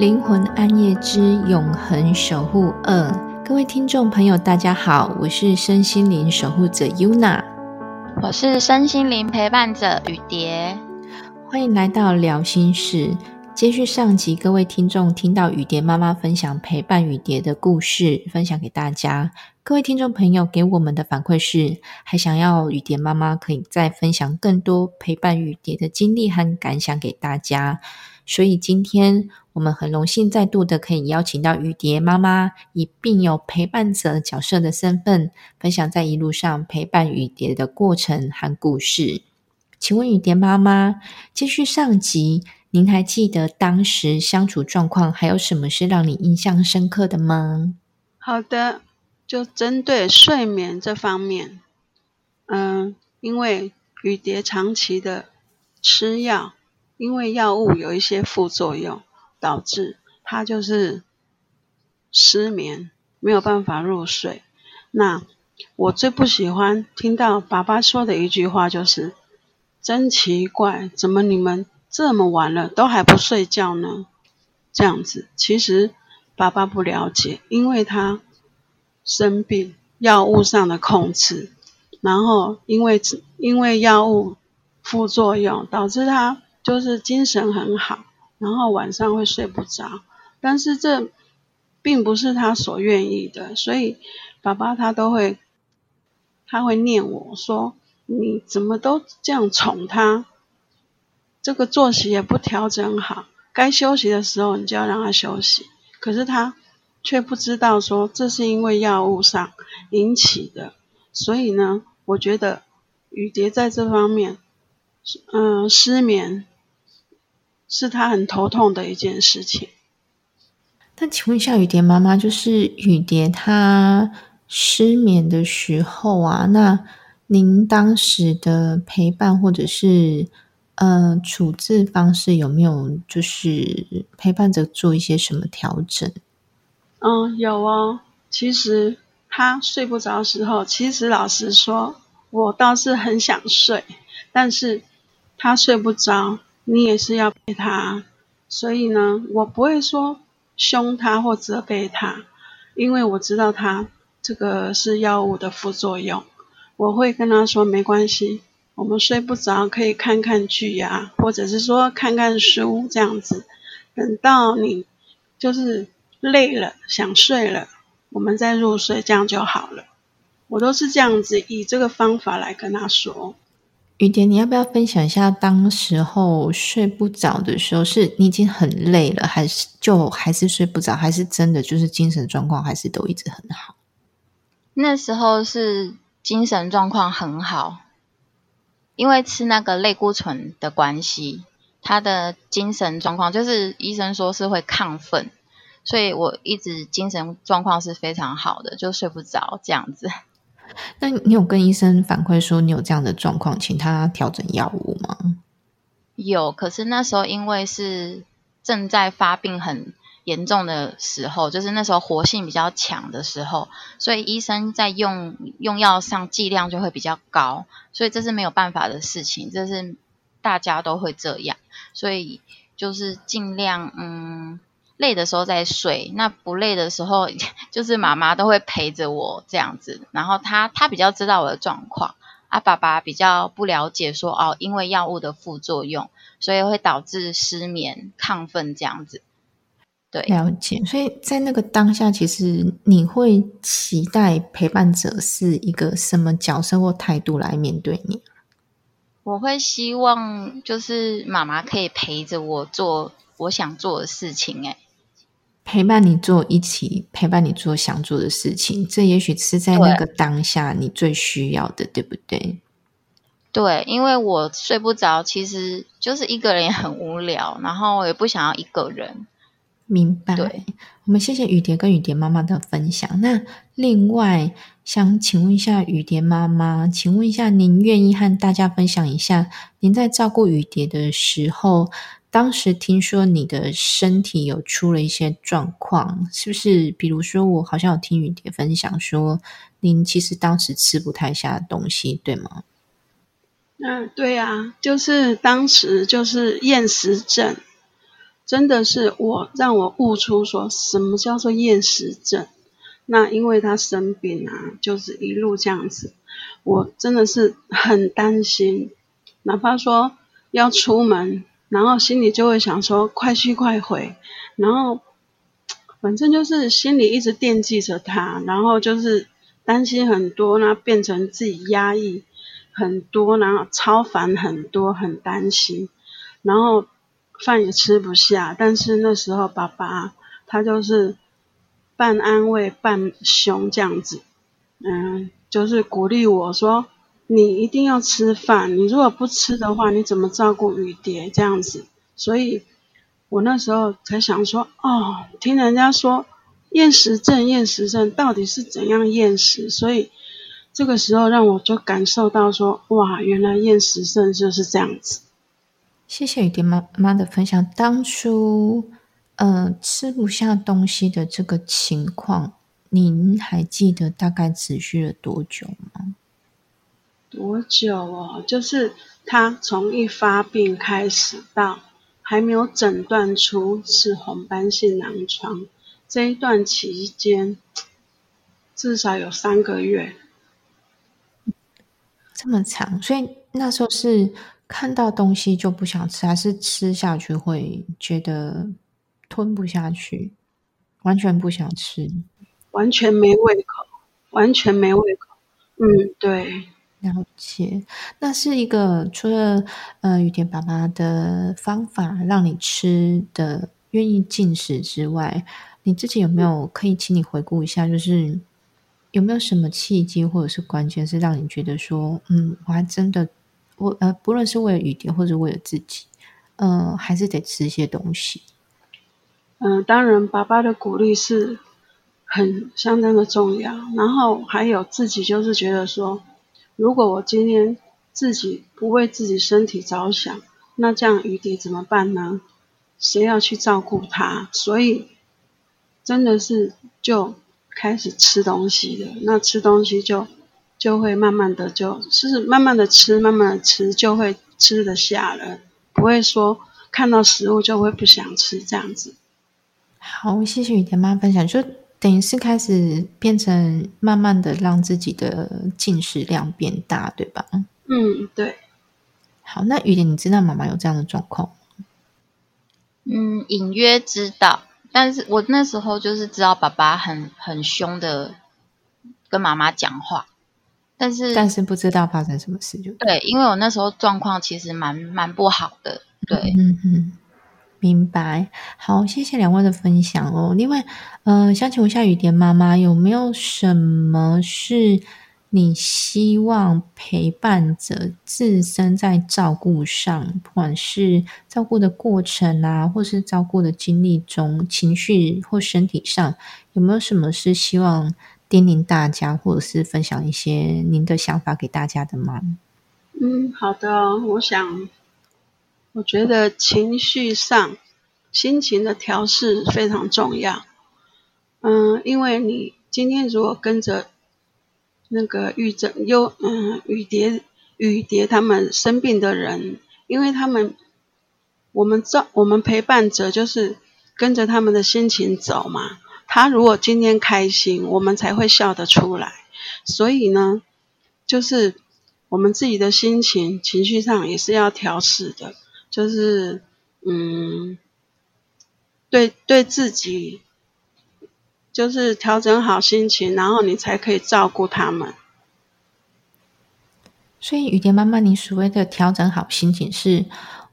灵魂暗夜之永恒守护二，各位听众朋友，大家好，我是身心灵守护者 Yuna，我是身心灵陪伴者雨蝶，欢迎来到聊心事。接续上集，各位听众听到雨蝶妈妈分享陪伴雨蝶的故事，分享给大家。各位听众朋友给我们的反馈是，还想要雨蝶妈妈可以再分享更多陪伴雨蝶的经历和感想给大家。所以今天我们很荣幸再度的可以邀请到雨蝶妈妈，以并有陪伴者角色的身份，分享在一路上陪伴雨蝶的过程和故事。请问雨蝶妈妈，接续上集，您还记得当时相处状况，还有什么是让你印象深刻的吗？好的，就针对睡眠这方面，嗯，因为雨蝶长期的吃药。因为药物有一些副作用，导致他就是失眠，没有办法入睡。那我最不喜欢听到爸爸说的一句话就是：“真奇怪，怎么你们这么晚了都还不睡觉呢？”这样子，其实爸爸不了解，因为他生病，药物上的控制，然后因为因为药物副作用导致他。就是精神很好，然后晚上会睡不着，但是这并不是他所愿意的，所以爸爸他都会他会念我说你怎么都这样宠他，这个作息也不调整好，该休息的时候你就要让他休息，可是他却不知道说这是因为药物上引起的，所以呢，我觉得雨蝶在这方面，嗯，失眠。是他很头痛的一件事情。那请问一下雨蝶妈妈，就是雨蝶她失眠的时候啊，那您当时的陪伴或者是呃处置方式有没有就是陪伴着做一些什么调整？嗯，有哦。其实他睡不着时候，其实老实说，我倒是很想睡，但是他睡不着。你也是要陪他，所以呢，我不会说凶他或责备他，因为我知道他这个是药物的副作用。我会跟他说没关系，我们睡不着可以看看剧呀，或者是说看看书这样子。等到你就是累了想睡了，我们再入睡，这样就好了。我都是这样子以这个方法来跟他说。雨蝶，你要不要分享一下当时候睡不着的时候，是你已经很累了，还是就还是睡不着，还是真的就是精神状况还是都一直很好？那时候是精神状况很好，因为吃那个类固醇的关系，他的精神状况就是医生说是会亢奋，所以我一直精神状况是非常好的，就睡不着这样子。那你有跟医生反馈说你有这样的状况，请他调整药物吗？有，可是那时候因为是正在发病很严重的时候，就是那时候活性比较强的时候，所以医生在用用药上剂量就会比较高，所以这是没有办法的事情，这是大家都会这样，所以就是尽量嗯。累的时候再睡，那不累的时候，就是妈妈都会陪着我这样子。然后他他比较知道我的状况，啊，爸爸比较不了解，说哦，因为药物的副作用，所以会导致失眠、亢奋这样子。对，了解。所以在那个当下，其实你会期待陪伴者是一个什么角色或态度来面对你？我会希望就是妈妈可以陪着我做我想做的事情，哎。陪伴你做一起陪伴你做想做的事情，这也许是在那个当下你最需要的，对不对？对，因为我睡不着，其实就是一个人也很无聊，然后也不想要一个人。明白。对，我们谢谢雨蝶跟雨蝶妈妈的分享。那另外想请问一下雨蝶妈妈，请问一下，您愿意和大家分享一下您在照顾雨蝶的时候？当时听说你的身体有出了一些状况，是不是？比如说，我好像有听雨蝶分享说，您其实当时吃不太下东西，对吗？嗯，对啊，就是当时就是厌食症，真的是我让我悟出说什么叫做厌食症。那因为他生病啊，就是一路这样子，我真的是很担心，哪怕说要出门，然后心里就会想说快去快回，然后反正就是心里一直惦记着他，然后就是担心很多，那变成自己压抑很多，然后超烦很多，很担心，然后饭也吃不下，但是那时候爸爸他就是。半安慰半凶这样子，嗯，就是鼓励我说：“你一定要吃饭，你如果不吃的话，你怎么照顾雨蝶？”这样子，所以我那时候才想说：“哦，听人家说厌食症，厌食症到底是怎样厌食？”所以这个时候让我就感受到说：“哇，原来厌食症就是这样子。”谢谢雨蝶妈妈的分享，当初。呃，吃不下东西的这个情况，您还记得大概持续了多久吗？多久哦？就是他从一发病开始到还没有诊断出是红斑性狼疮这一段期间，至少有三个月，这么长。所以那时候是看到东西就不想吃，还是吃下去会觉得？吞不下去，完全不想吃，完全没胃口，完全没胃口。嗯，对，了解。那是一个除了呃雨田爸爸的方法让你吃的愿意进食之外，你自己有没有可以请你回顾一下，就是有没有什么契机或者是关键，是让你觉得说，嗯，我还真的我呃，不论是为了雨蝶或者为了自己，呃，还是得吃一些东西。嗯，当然，爸爸的鼓励是很相当的重要。然后还有自己，就是觉得说，如果我今天自己不为自己身体着想，那这样雨蝶怎么办呢？谁要去照顾他？所以真的是就开始吃东西了。那吃东西就就会慢慢的，就是慢慢的吃，慢慢的吃，就会吃得下了，不会说看到食物就会不想吃这样子。好，谢谢雨田妈分享，就等于是开始变成慢慢的让自己的进食量变大，对吧？嗯，对。好，那雨田，你知道妈妈有这样的状况？嗯，隐约知道，但是我那时候就是知道爸爸很很凶的跟妈妈讲话，但是但是不知道发生什么事，就对，因为我那时候状况其实蛮蛮不好的，对，嗯嗯。明白，好，谢谢两位的分享哦。另外，呃，想请问一下雨蝶妈妈，有没有什么是你希望陪伴者自身在照顾上，不管是照顾的过程啊，或是照顾的经历中，情绪或身体上，有没有什么是希望叮咛大家，或者是分享一些您的想法给大家的吗？嗯，好的，我想。我觉得情绪上、心情的调试非常重要。嗯，因为你今天如果跟着那个玉珍、又嗯雨蝶、雨蝶他们生病的人，因为他们我们照我们陪伴者就是跟着他们的心情走嘛。他如果今天开心，我们才会笑得出来。所以呢，就是我们自己的心情、情绪上也是要调试的。就是，嗯，对对自己，就是调整好心情，然后你才可以照顾他们。所以雨蝶妈妈，你所谓的调整好心情，是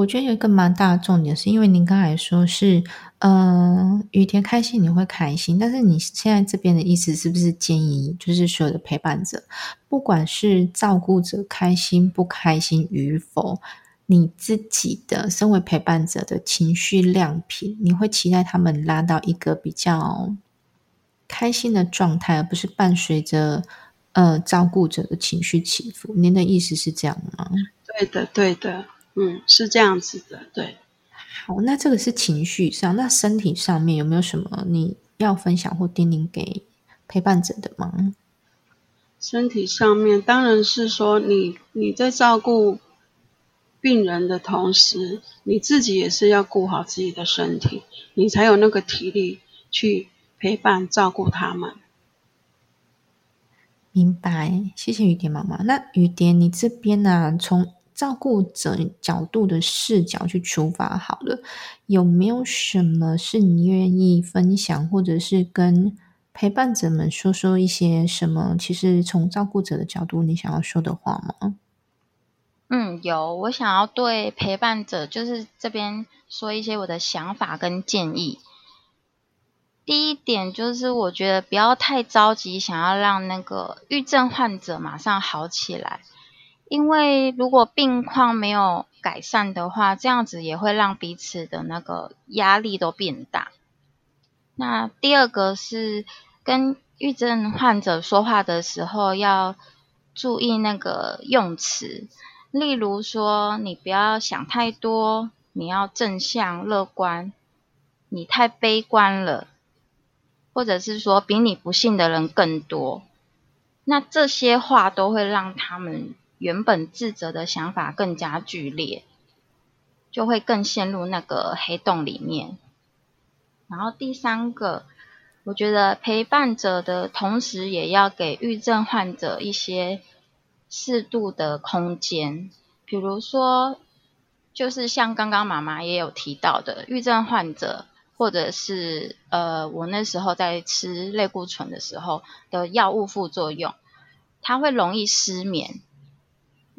我觉得有一个蛮大的重点，是因为您刚才说是，呃，雨田开心你会开心，但是你现在这边的意思是不是建议，就是所有的陪伴者，不管是照顾者开心不开心与否。你自己的身为陪伴者的情绪量品，你会期待他们拉到一个比较开心的状态，而不是伴随着呃照顾者的情绪起伏。您的意思是这样吗？对的，对的，嗯，是这样子的。对，好，那这个是情绪上，那身体上面有没有什么你要分享或叮咛给陪伴者的吗？身体上面当然是说，你你在照顾。病人的同时，你自己也是要顾好自己的身体，你才有那个体力去陪伴照顾他们。明白，谢谢雨蝶妈妈。那雨蝶，你这边呢？从照顾者角度的视角去出发，好了，有没有什么是你愿意分享，或者是跟陪伴者们说说一些什么？其实从照顾者的角度，你想要说的话吗？嗯，有，我想要对陪伴者，就是这边说一些我的想法跟建议。第一点就是，我觉得不要太着急，想要让那个郁症患者马上好起来，因为如果病况没有改善的话，这样子也会让彼此的那个压力都变大。那第二个是跟抑郁症患者说话的时候要注意那个用词，例如说，你不要想太多，你要正向乐观，你太悲观了。或者是说比你不幸的人更多，那这些话都会让他们原本自责的想法更加剧烈，就会更陷入那个黑洞里面。然后第三个，我觉得陪伴者的同时也要给抑郁症患者一些适度的空间，比如说，就是像刚刚妈妈也有提到的，抑郁症患者。或者是呃，我那时候在吃类固醇的时候的药物副作用，它会容易失眠。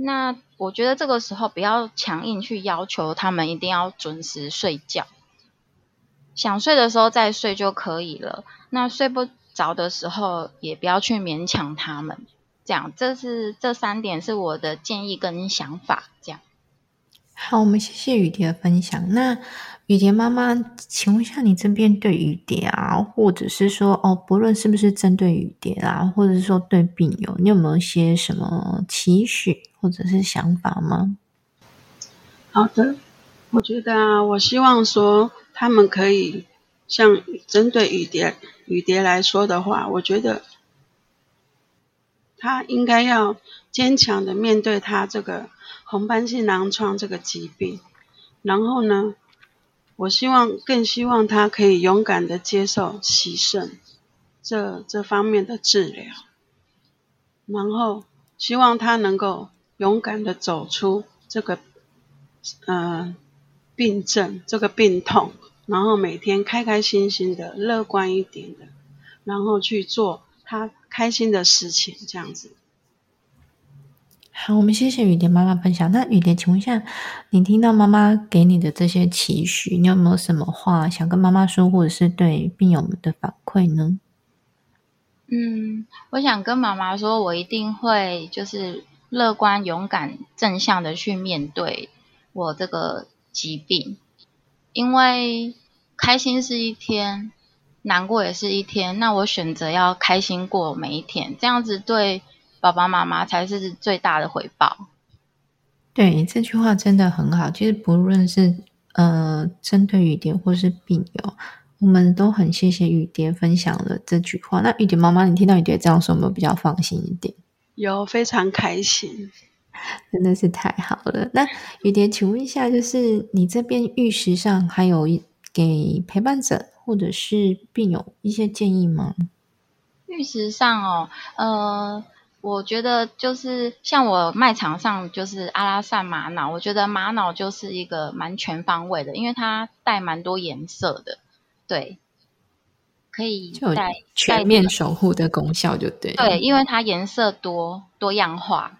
那我觉得这个时候不要强硬去要求他们一定要准时睡觉，想睡的时候再睡就可以了。那睡不着的时候也不要去勉强他们。这样，这是这三点是我的建议跟想法。这样。好，我们谢谢雨蝶的分享。那雨蝶妈妈，请问一下，你这边对雨蝶啊，或者是说哦，不论是不是针对雨蝶啊，或者是说对病友，你有没有一些什么期许或者是想法吗？好的，我觉得啊，我希望说他们可以像针对雨蝶雨蝶来说的话，我觉得他应该要坚强的面对他这个。红斑性狼疮这个疾病，然后呢，我希望更希望他可以勇敢的接受洗肾这这方面的治疗，然后希望他能够勇敢的走出这个呃病症这个病痛，然后每天开开心心的乐观一点的，然后去做他开心的事情，这样子。好，我们谢谢雨蝶妈妈分享。那雨蝶，请问一下，你听到妈妈给你的这些期许，你有没有什么话想跟妈妈说，或者是对病友们的反馈呢？嗯，我想跟妈妈说，我一定会就是乐观、勇敢、正向的去面对我这个疾病，因为开心是一天，难过也是一天。那我选择要开心过每一天，这样子对。爸爸妈妈才是最大的回报。对这句话真的很好。其实不论是呃针对雨蝶或是病友，我们都很谢谢雨蝶分享了这句话。那雨蝶妈妈，你听到雨蝶这样说，有没有比较放心一点？有，非常开心，真的是太好了。那雨蝶，请问一下，就是你这边玉石上还有给陪伴者或者是病友一些建议吗？玉石上哦，呃。我觉得就是像我卖场上就是阿拉善玛瑙，我觉得玛瑙就是一个蛮全方位的，因为它带蛮多颜色的，对，可以带全面守护的功效，就对。对，因为它颜色多多样化。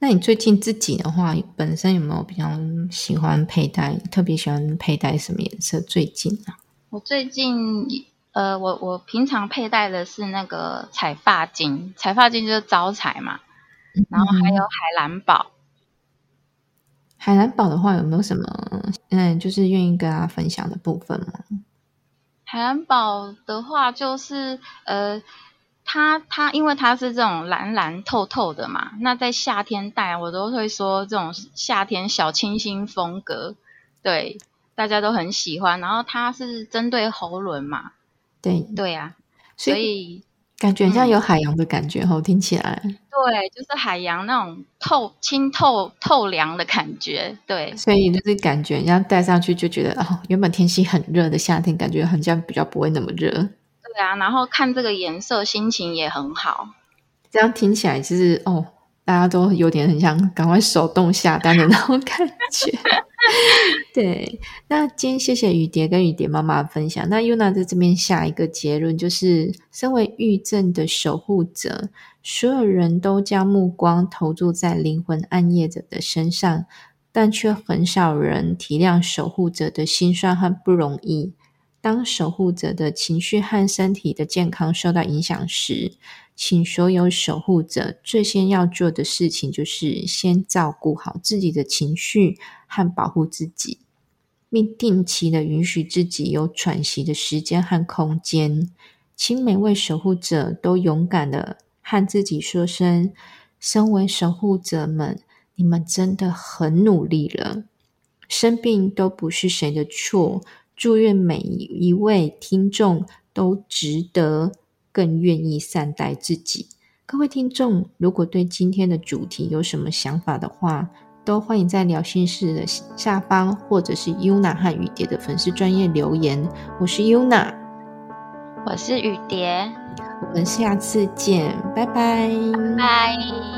那你最近自己的话，本身有没有比较喜欢佩戴？特别喜欢佩戴什么颜色？最近啊，我最近。呃，我我平常佩戴的是那个彩发巾，彩发巾就是招财嘛。然后还有海蓝宝。海蓝宝的话，有没有什么嗯，就是愿意跟大家分享的部分吗？海蓝宝的话，就是呃，它它因为它是这种蓝蓝透透的嘛，那在夏天戴，我都会说这种夏天小清新风格，对，大家都很喜欢。然后它是针对喉轮嘛。对对呀，所以感觉像有海洋的感觉哦，听起来。对，就是海洋那种透清透透凉的感觉。对，所以就是感觉，人家戴上去就觉得哦，原本天气很热的夏天，感觉好像比较不会那么热。对啊，然后看这个颜色，心情也很好。这样听起来就是哦，大家都有点很想赶快手动下单的那种感觉。对，那今天谢谢雨蝶跟雨蝶妈妈分享。那 Yuna 在这边下一个结论，就是身为玉症的守护者，所有人都将目光投注在灵魂暗夜者的身上，但却很少人体谅守护者的心酸和不容易。当守护者的情绪和身体的健康受到影响时，请所有守护者最先要做的事情，就是先照顾好自己的情绪和保护自己，并定期的允许自己有喘息的时间和空间。请每位守护者都勇敢的和自己说声：“身为守护者们，你们真的很努力了。生病都不是谁的错。”祝愿每一位听众都值得更愿意善待自己。各位听众，如果对今天的主题有什么想法的话，都欢迎在聊心室的下方，或者是 Yuna 和雨蝶的粉丝专业留言。我是 Yuna，我是雨蝶，我们下次见，拜拜，拜。